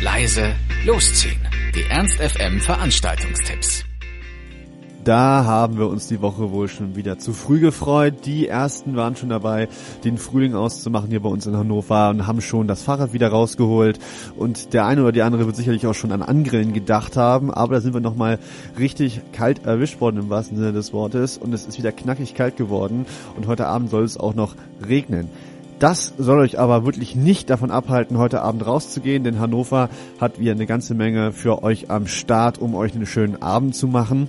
leise, losziehen. Die Ernst FM Veranstaltungstipps. Da haben wir uns die Woche wohl schon wieder zu früh gefreut. Die ersten waren schon dabei, den Frühling auszumachen hier bei uns in Hannover und haben schon das Fahrrad wieder rausgeholt. Und der eine oder die andere wird sicherlich auch schon an Angrillen gedacht haben. Aber da sind wir nochmal richtig kalt erwischt worden im wahrsten Sinne des Wortes. Und es ist wieder knackig kalt geworden. Und heute Abend soll es auch noch regnen. Das soll euch aber wirklich nicht davon abhalten, heute Abend rauszugehen, denn Hannover hat wieder eine ganze Menge für euch am Start, um euch einen schönen Abend zu machen.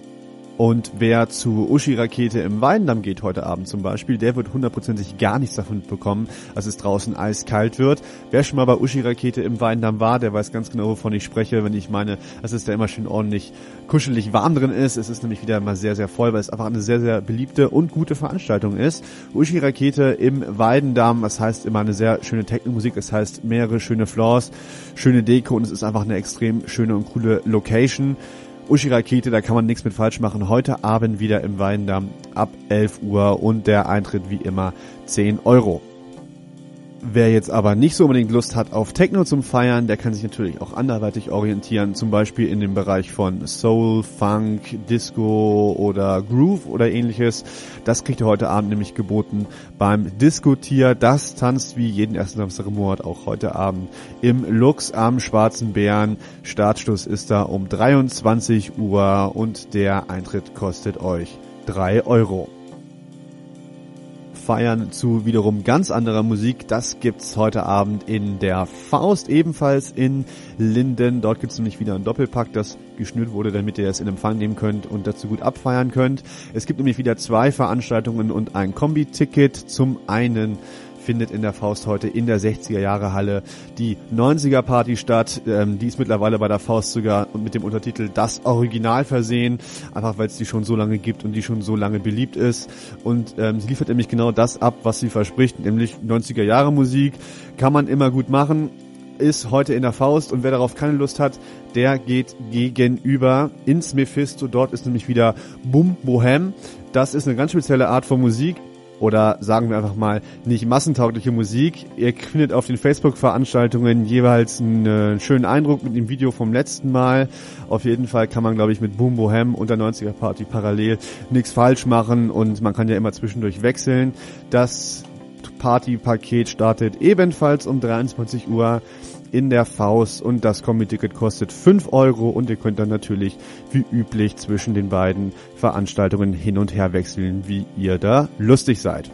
Und wer zu Uschi-Rakete im Weindamm geht heute Abend zum Beispiel, der wird hundertprozentig gar nichts davon bekommen, dass es draußen eiskalt wird. Wer schon mal bei Uschi-Rakete im Weindamm war, der weiß ganz genau, wovon ich spreche, wenn ich meine, dass es da immer schön ordentlich kuschelig warm drin ist. Es ist nämlich wieder mal sehr, sehr voll, weil es einfach eine sehr, sehr beliebte und gute Veranstaltung ist. Uschi-Rakete im Weidendamm, das heißt immer eine sehr schöne Techno-Musik, das heißt mehrere schöne Floors, schöne Deko und es ist einfach eine extrem schöne und coole Location. Uschi-Rakete, da kann man nichts mit falsch machen. Heute Abend wieder im Weindamm ab 11 Uhr und der Eintritt wie immer 10 Euro. Wer jetzt aber nicht so unbedingt Lust hat auf Techno zum Feiern, der kann sich natürlich auch anderweitig orientieren, zum Beispiel in dem Bereich von Soul, Funk, Disco oder Groove oder ähnliches. Das kriegt ihr heute Abend nämlich geboten beim Disco-Tier. Das tanzt wie jeden ersten Samstag im Monat auch heute Abend im Lux am Schwarzen Bären. Startstoß ist da um 23 Uhr und der Eintritt kostet euch 3 Euro feiern zu wiederum ganz anderer Musik. Das gibt's heute Abend in der Faust, ebenfalls in Linden. Dort gibt's nämlich wieder ein Doppelpack, das geschnürt wurde, damit ihr es in Empfang nehmen könnt und dazu gut abfeiern könnt. Es gibt nämlich wieder zwei Veranstaltungen und ein Kombi-Ticket. Zum einen findet in der Faust heute in der 60er Jahre Halle die 90er Party statt. Ähm, die ist mittlerweile bei der Faust sogar mit dem Untertitel Das Original versehen, einfach weil es die schon so lange gibt und die schon so lange beliebt ist. Und ähm, sie liefert nämlich genau das ab, was sie verspricht, nämlich 90er Jahre Musik. Kann man immer gut machen ist heute in der Faust und wer darauf keine Lust hat, der geht gegenüber ins Mephisto. Dort ist nämlich wieder Bum Bohem. Das ist eine ganz spezielle Art von Musik oder sagen wir einfach mal nicht massentaugliche Musik. Ihr findet auf den Facebook-Veranstaltungen jeweils einen schönen Eindruck mit dem Video vom letzten Mal. Auf jeden Fall kann man, glaube ich, mit Boom Bohem und der 90er Party parallel nichts falsch machen und man kann ja immer zwischendurch wechseln. Das Party-Paket startet ebenfalls um 23 Uhr in der Faust und das Kombi-Ticket kostet 5 Euro und ihr könnt dann natürlich wie üblich zwischen den beiden Veranstaltungen hin und her wechseln, wie ihr da lustig seid.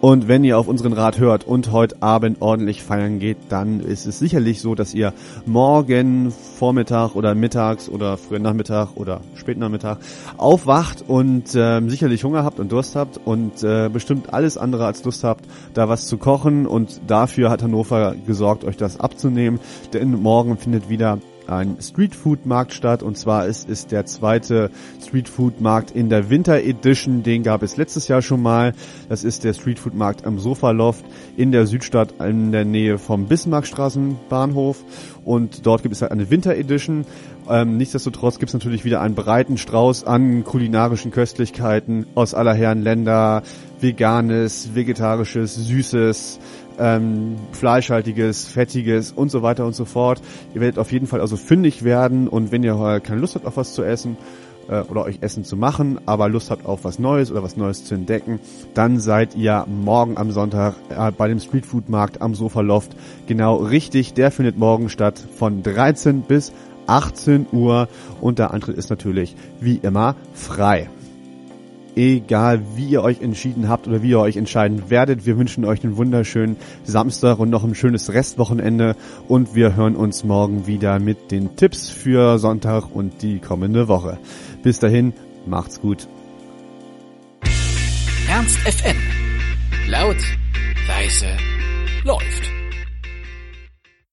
Und wenn ihr auf unseren Rat hört und heute Abend ordentlich feiern geht, dann ist es sicherlich so, dass ihr morgen Vormittag oder mittags oder frühen Nachmittag oder späten Nachmittag aufwacht und äh, sicherlich Hunger habt und Durst habt und äh, bestimmt alles andere als Lust habt, da was zu kochen. Und dafür hat Hannover gesorgt, euch das abzunehmen. Denn morgen findet wieder ein Streetfood-Markt statt. Und zwar ist es der zweite Streetfood-Markt in der Winter Edition. Den gab es letztes Jahr schon mal. Das ist der Streetfood-Markt am Sofaloft in der Südstadt in der Nähe vom Bismarckstraßenbahnhof. Und dort gibt es halt eine Winter Edition. Ähm, nichtsdestotrotz gibt es natürlich wieder einen breiten Strauß an kulinarischen Köstlichkeiten aus aller Herren Länder. Veganes, vegetarisches, süßes, ähm, fleischhaltiges, fettiges und so weiter und so fort. Ihr werdet auf jeden Fall also fündig werden und wenn ihr keine Lust habt auf was zu essen äh, oder euch Essen zu machen, aber Lust habt auf was Neues oder was Neues zu entdecken, dann seid ihr morgen am Sonntag äh, bei dem Streetfood-Markt am Sofaloft genau richtig. Der findet morgen statt von 13 bis 18 Uhr und der Eintritt ist natürlich wie immer frei egal wie ihr euch entschieden habt oder wie ihr euch entscheiden werdet. Wir wünschen euch einen wunderschönen Samstag und noch ein schönes Restwochenende und wir hören uns morgen wieder mit den Tipps für Sonntag und die kommende Woche. Bis dahin, macht's gut. Ernst FM. Laut, leise, läuft.